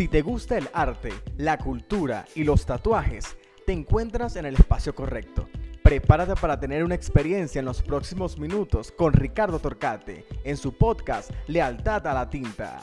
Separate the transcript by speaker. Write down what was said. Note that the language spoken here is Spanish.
Speaker 1: Si te gusta el arte, la cultura y los tatuajes, te encuentras en el espacio correcto. Prepárate para tener una experiencia en los próximos minutos con Ricardo Torcate en su podcast Lealtad a la Tinta.